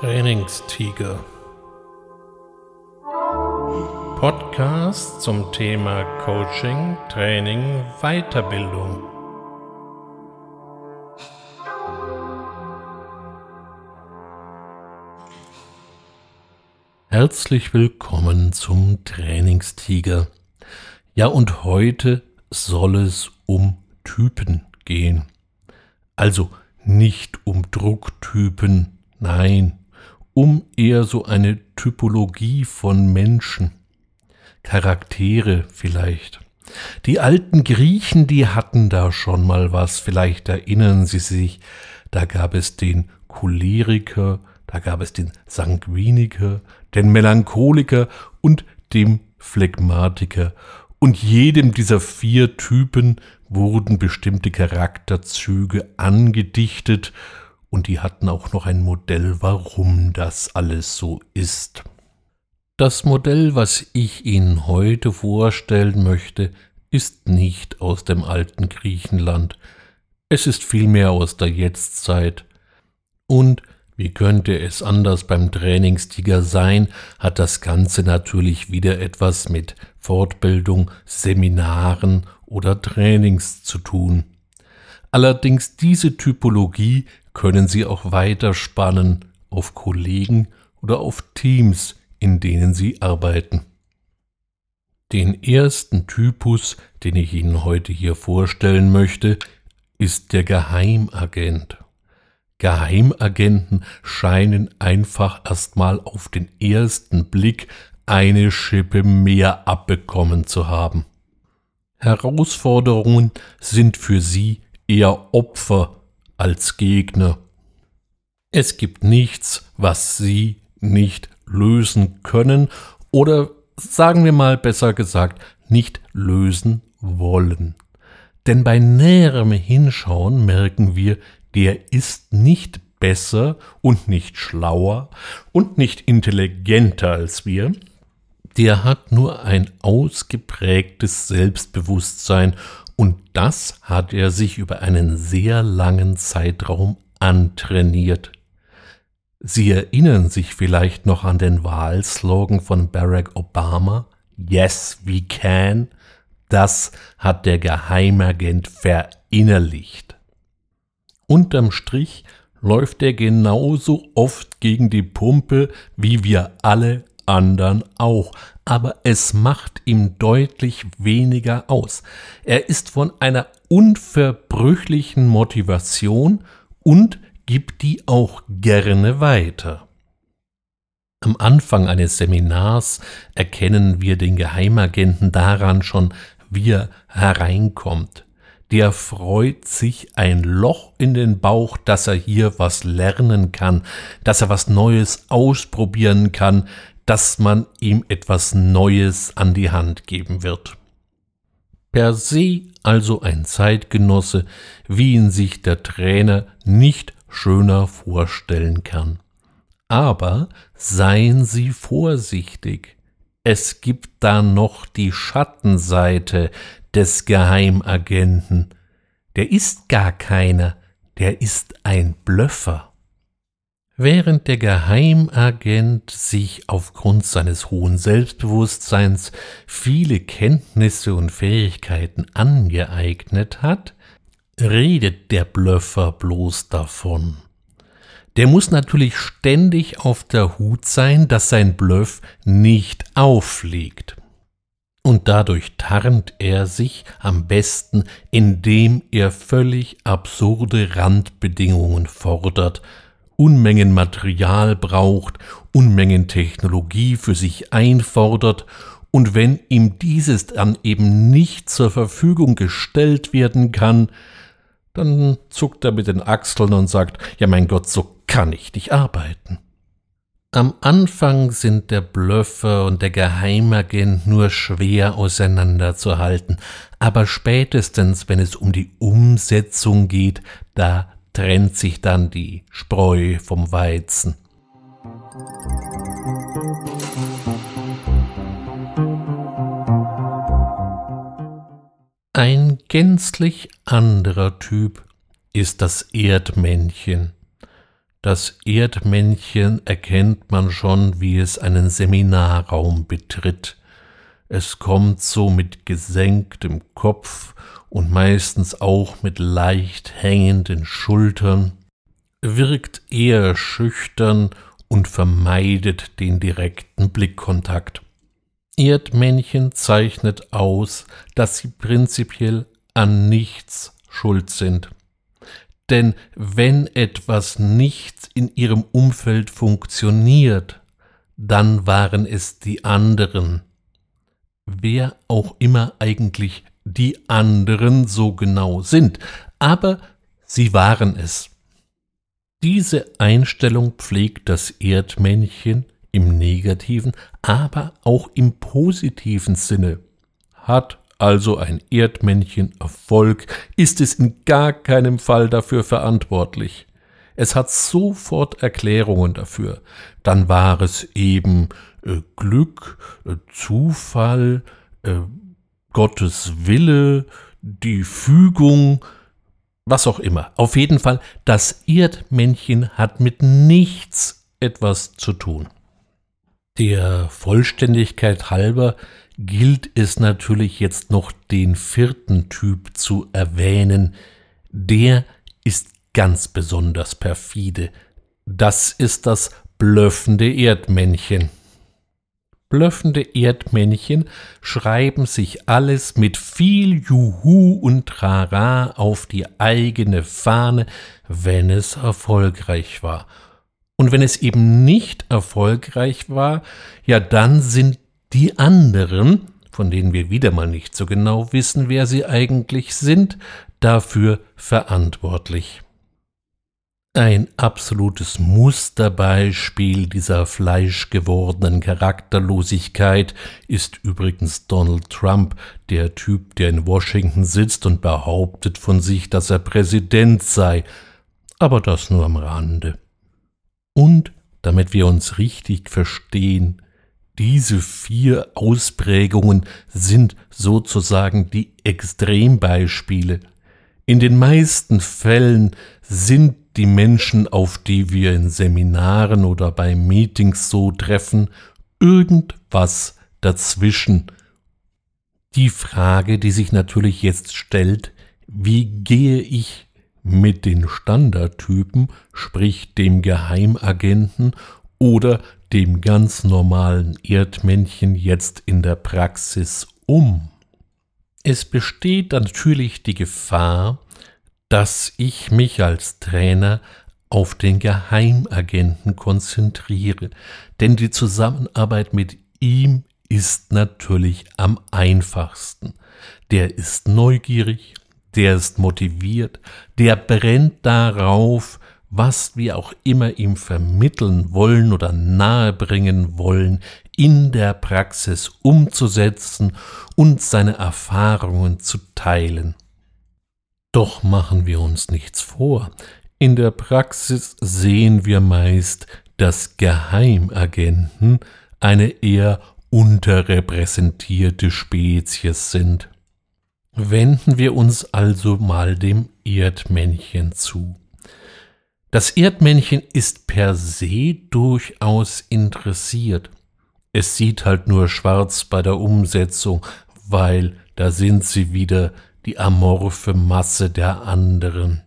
Trainingstiger. Podcast zum Thema Coaching, Training, Weiterbildung. Herzlich willkommen zum Trainingstiger. Ja, und heute soll es um Typen gehen. Also nicht um Drucktypen, nein, um eher so eine Typologie von Menschen, Charaktere vielleicht. Die alten Griechen, die hatten da schon mal was, vielleicht erinnern Sie sich, da gab es den Choleriker, da gab es den Sanguiniker, den Melancholiker und dem Phlegmatiker. Und jedem dieser vier Typen wurden bestimmte Charakterzüge angedichtet und die hatten auch noch ein Modell, warum das alles so ist. Das Modell, was ich Ihnen heute vorstellen möchte, ist nicht aus dem alten Griechenland, es ist vielmehr aus der Jetztzeit. Und wie könnte es anders beim Trainingstiger sein, hat das Ganze natürlich wieder etwas mit Fortbildung, Seminaren oder Trainings zu tun. Allerdings diese Typologie können Sie auch weiterspannen auf Kollegen oder auf Teams, in denen Sie arbeiten. Den ersten Typus, den ich Ihnen heute hier vorstellen möchte, ist der Geheimagent. Geheimagenten scheinen einfach erstmal auf den ersten Blick eine Schippe mehr abbekommen zu haben. Herausforderungen sind für sie eher Opfer als Gegner. Es gibt nichts, was sie nicht lösen können oder sagen wir mal besser gesagt, nicht lösen wollen. Denn bei näherem Hinschauen merken wir, der ist nicht besser und nicht schlauer und nicht intelligenter als wir, der hat nur ein ausgeprägtes Selbstbewusstsein und das hat er sich über einen sehr langen Zeitraum antrainiert. Sie erinnern sich vielleicht noch an den Wahlslogan von Barack Obama Yes, we can. Das hat der Geheimagent verinnerlicht. Unterm Strich läuft er genauso oft gegen die Pumpe wie wir alle anderen auch, aber es macht ihm deutlich weniger aus. Er ist von einer unverbrüchlichen Motivation und gibt die auch gerne weiter. Am Anfang eines Seminars erkennen wir den Geheimagenten daran schon, wie er hereinkommt. Der freut sich ein Loch in den Bauch, dass er hier was lernen kann, dass er was Neues ausprobieren kann, dass man ihm etwas Neues an die Hand geben wird. Per se also ein Zeitgenosse, wie ihn sich der Trainer nicht schöner vorstellen kann. Aber seien Sie vorsichtig. Es gibt da noch die Schattenseite des Geheimagenten. Der ist gar keiner, der ist ein Blöffer. Während der Geheimagent sich aufgrund seines hohen Selbstbewusstseins viele Kenntnisse und Fähigkeiten angeeignet hat, redet der Blöffer bloß davon. Der muss natürlich ständig auf der Hut sein, dass sein Bluff nicht auffliegt. Und dadurch tarnt er sich am besten, indem er völlig absurde Randbedingungen fordert Unmengen Material braucht, Unmengen Technologie für sich einfordert, und wenn ihm dieses dann eben nicht zur Verfügung gestellt werden kann, dann zuckt er mit den Achseln und sagt, ja mein Gott, so kann ich nicht arbeiten. Am Anfang sind der Blöffer und der Geheimagent nur schwer auseinanderzuhalten, aber spätestens, wenn es um die Umsetzung geht, da trennt sich dann die Spreu vom Weizen. Ein gänzlich anderer Typ ist das Erdmännchen. Das Erdmännchen erkennt man schon, wie es einen Seminarraum betritt. Es kommt so mit gesenktem Kopf und meistens auch mit leicht hängenden Schultern, wirkt eher schüchtern und vermeidet den direkten Blickkontakt. Erdmännchen zeichnet aus, dass sie prinzipiell an nichts schuld sind. Denn wenn etwas nicht in ihrem Umfeld funktioniert, dann waren es die anderen. Wer auch immer eigentlich die anderen so genau sind, aber sie waren es. Diese Einstellung pflegt das Erdmännchen im negativen, aber auch im positiven Sinne. Hat also ein Erdmännchen Erfolg, ist es in gar keinem Fall dafür verantwortlich. Es hat sofort Erklärungen dafür. Dann war es eben äh, Glück, äh, Zufall, äh, Gottes Wille, die Fügung, was auch immer. Auf jeden Fall, das Erdmännchen hat mit nichts etwas zu tun. Der Vollständigkeit halber gilt es natürlich jetzt noch den vierten Typ zu erwähnen. Der ist ganz besonders perfide. Das ist das blöffende Erdmännchen. Blöffende Erdmännchen schreiben sich alles mit viel Juhu und Trara auf die eigene Fahne, wenn es erfolgreich war. Und wenn es eben nicht erfolgreich war, ja dann sind die anderen, von denen wir wieder mal nicht so genau wissen, wer sie eigentlich sind, dafür verantwortlich. Ein absolutes Musterbeispiel dieser fleischgewordenen Charakterlosigkeit ist übrigens Donald Trump, der Typ, der in Washington sitzt und behauptet von sich, dass er Präsident sei, aber das nur am Rande. Und, damit wir uns richtig verstehen, diese vier Ausprägungen sind sozusagen die Extrembeispiele. In den meisten Fällen sind die Menschen, auf die wir in Seminaren oder bei Meetings so treffen, irgendwas dazwischen. Die Frage, die sich natürlich jetzt stellt, wie gehe ich mit den Standardtypen, sprich dem Geheimagenten oder dem ganz normalen Erdmännchen jetzt in der Praxis um? Es besteht natürlich die Gefahr, dass ich mich als Trainer auf den Geheimagenten konzentriere, denn die Zusammenarbeit mit ihm ist natürlich am einfachsten. Der ist neugierig, der ist motiviert, der brennt darauf, was wir auch immer ihm vermitteln wollen oder nahebringen wollen, in der Praxis umzusetzen und seine Erfahrungen zu teilen. Doch machen wir uns nichts vor. In der Praxis sehen wir meist, dass Geheimagenten eine eher unterrepräsentierte Spezies sind. Wenden wir uns also mal dem Erdmännchen zu. Das Erdmännchen ist per se durchaus interessiert. Es sieht halt nur schwarz bei der Umsetzung, weil da sind sie wieder die amorphe Masse der anderen.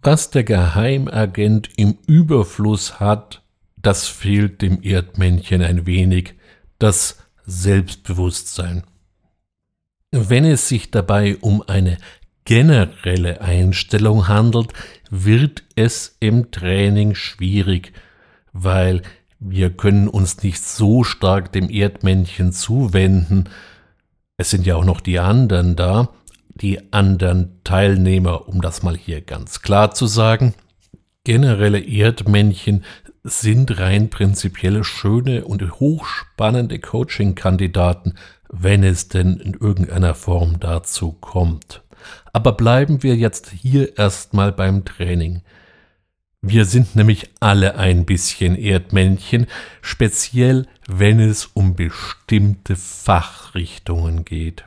Was der Geheimagent im Überfluss hat, das fehlt dem Erdmännchen ein wenig, das Selbstbewusstsein. Wenn es sich dabei um eine generelle Einstellung handelt, wird es im Training schwierig, weil wir können uns nicht so stark dem Erdmännchen zuwenden. Es sind ja auch noch die anderen da, die anderen Teilnehmer, um das mal hier ganz klar zu sagen. Generelle Erdmännchen sind rein prinzipiell schöne und hochspannende Coaching-Kandidaten, wenn es denn in irgendeiner Form dazu kommt. Aber bleiben wir jetzt hier erstmal beim Training. Wir sind nämlich alle ein bisschen Erdmännchen, speziell wenn es um bestimmte Fachrichtungen geht.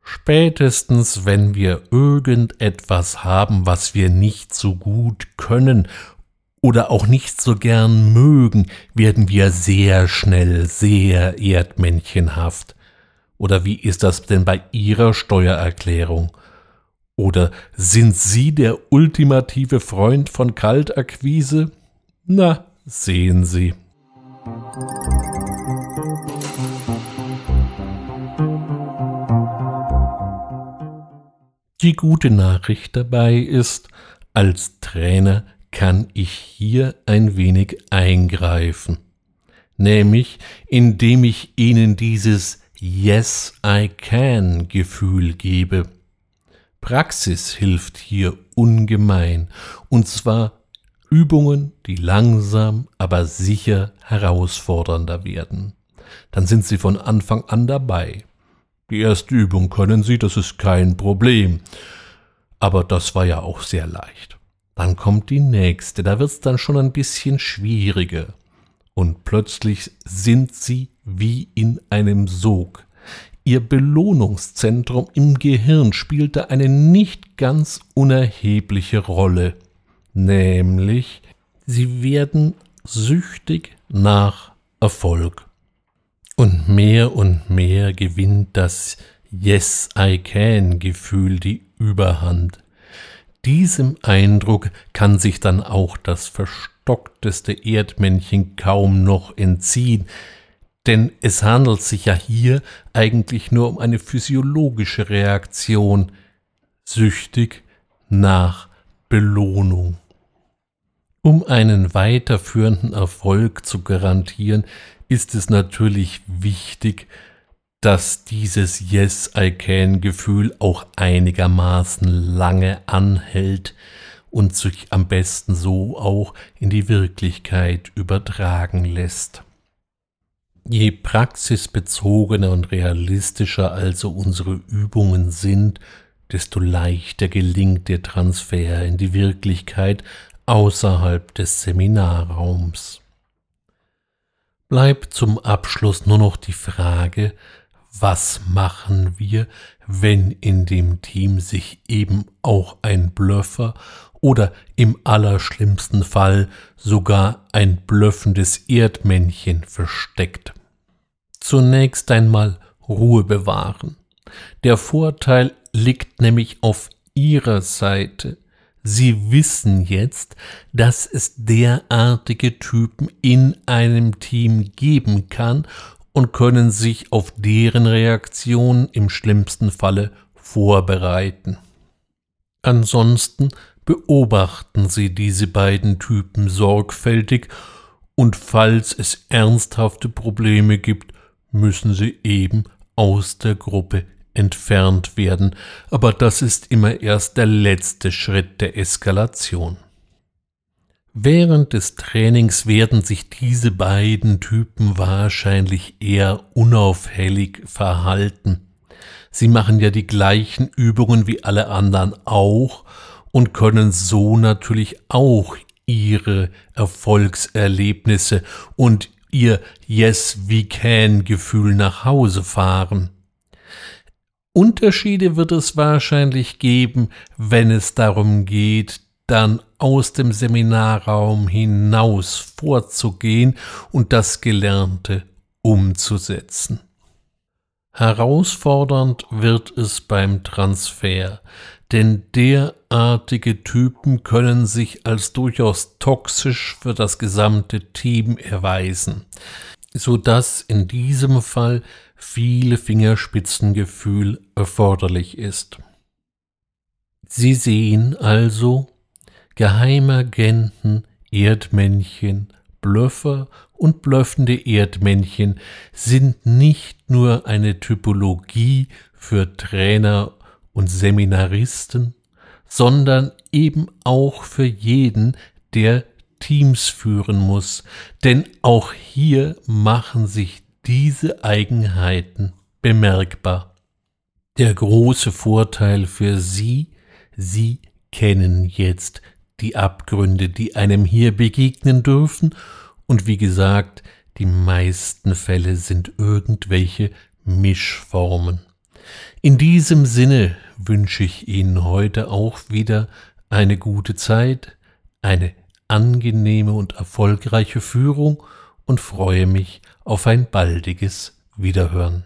Spätestens wenn wir irgendetwas haben, was wir nicht so gut können oder auch nicht so gern mögen, werden wir sehr schnell sehr erdmännchenhaft. Oder wie ist das denn bei Ihrer Steuererklärung? Oder sind Sie der ultimative Freund von Kaltakquise? Na, sehen Sie. Die gute Nachricht dabei ist, als Trainer kann ich hier ein wenig eingreifen, nämlich indem ich Ihnen dieses Yes, I can Gefühl gebe. Praxis hilft hier ungemein, und zwar Übungen, die langsam, aber sicher herausfordernder werden. Dann sind Sie von Anfang an dabei. Die erste Übung können Sie, das ist kein Problem. Aber das war ja auch sehr leicht. Dann kommt die nächste, da wird's dann schon ein bisschen schwieriger. Und plötzlich sind Sie wie in einem Sog. Ihr Belohnungszentrum im Gehirn spielte eine nicht ganz unerhebliche Rolle, nämlich Sie werden süchtig nach Erfolg. Und mehr und mehr gewinnt das Yes, I can Gefühl die Überhand. Diesem Eindruck kann sich dann auch das verstockteste Erdmännchen kaum noch entziehen, denn es handelt sich ja hier eigentlich nur um eine physiologische Reaktion, süchtig nach Belohnung. Um einen weiterführenden Erfolg zu garantieren, ist es natürlich wichtig, dass dieses Yes, I can Gefühl auch einigermaßen lange anhält und sich am besten so auch in die Wirklichkeit übertragen lässt. Je praxisbezogener und realistischer also unsere Übungen sind, desto leichter gelingt der Transfer in die Wirklichkeit außerhalb des Seminarraums bleibt zum Abschluss nur noch die Frage, was machen wir, wenn in dem Team sich eben auch ein Blöffer oder im allerschlimmsten Fall sogar ein blöffendes Erdmännchen versteckt. Zunächst einmal Ruhe bewahren. Der Vorteil liegt nämlich auf Ihrer Seite. Sie wissen jetzt, dass es derartige Typen in einem Team geben kann und können sich auf deren Reaktion im schlimmsten Falle vorbereiten. Ansonsten beobachten Sie diese beiden Typen sorgfältig und falls es ernsthafte Probleme gibt, müssen Sie eben aus der Gruppe entfernt werden, aber das ist immer erst der letzte Schritt der Eskalation. Während des Trainings werden sich diese beiden Typen wahrscheinlich eher unauffällig verhalten. Sie machen ja die gleichen Übungen wie alle anderen auch und können so natürlich auch ihre Erfolgserlebnisse und ihr Yes we can Gefühl nach Hause fahren. Unterschiede wird es wahrscheinlich geben, wenn es darum geht, dann aus dem Seminarraum hinaus vorzugehen und das Gelernte umzusetzen. Herausfordernd wird es beim Transfer, denn derartige Typen können sich als durchaus toxisch für das gesamte Team erweisen, so dass in diesem Fall viel Fingerspitzengefühl erforderlich ist. Sie sehen also Geheimagenten, Erdmännchen, Blöffer und blöffende Erdmännchen sind nicht nur eine Typologie für Trainer und Seminaristen, sondern eben auch für jeden, der Teams führen muss, denn auch hier machen sich diese Eigenheiten bemerkbar. Der große Vorteil für Sie, Sie kennen jetzt die Abgründe, die einem hier begegnen dürfen, und wie gesagt, die meisten Fälle sind irgendwelche Mischformen. In diesem Sinne wünsche ich Ihnen heute auch wieder eine gute Zeit, eine angenehme und erfolgreiche Führung und freue mich auf ein baldiges Wiederhören.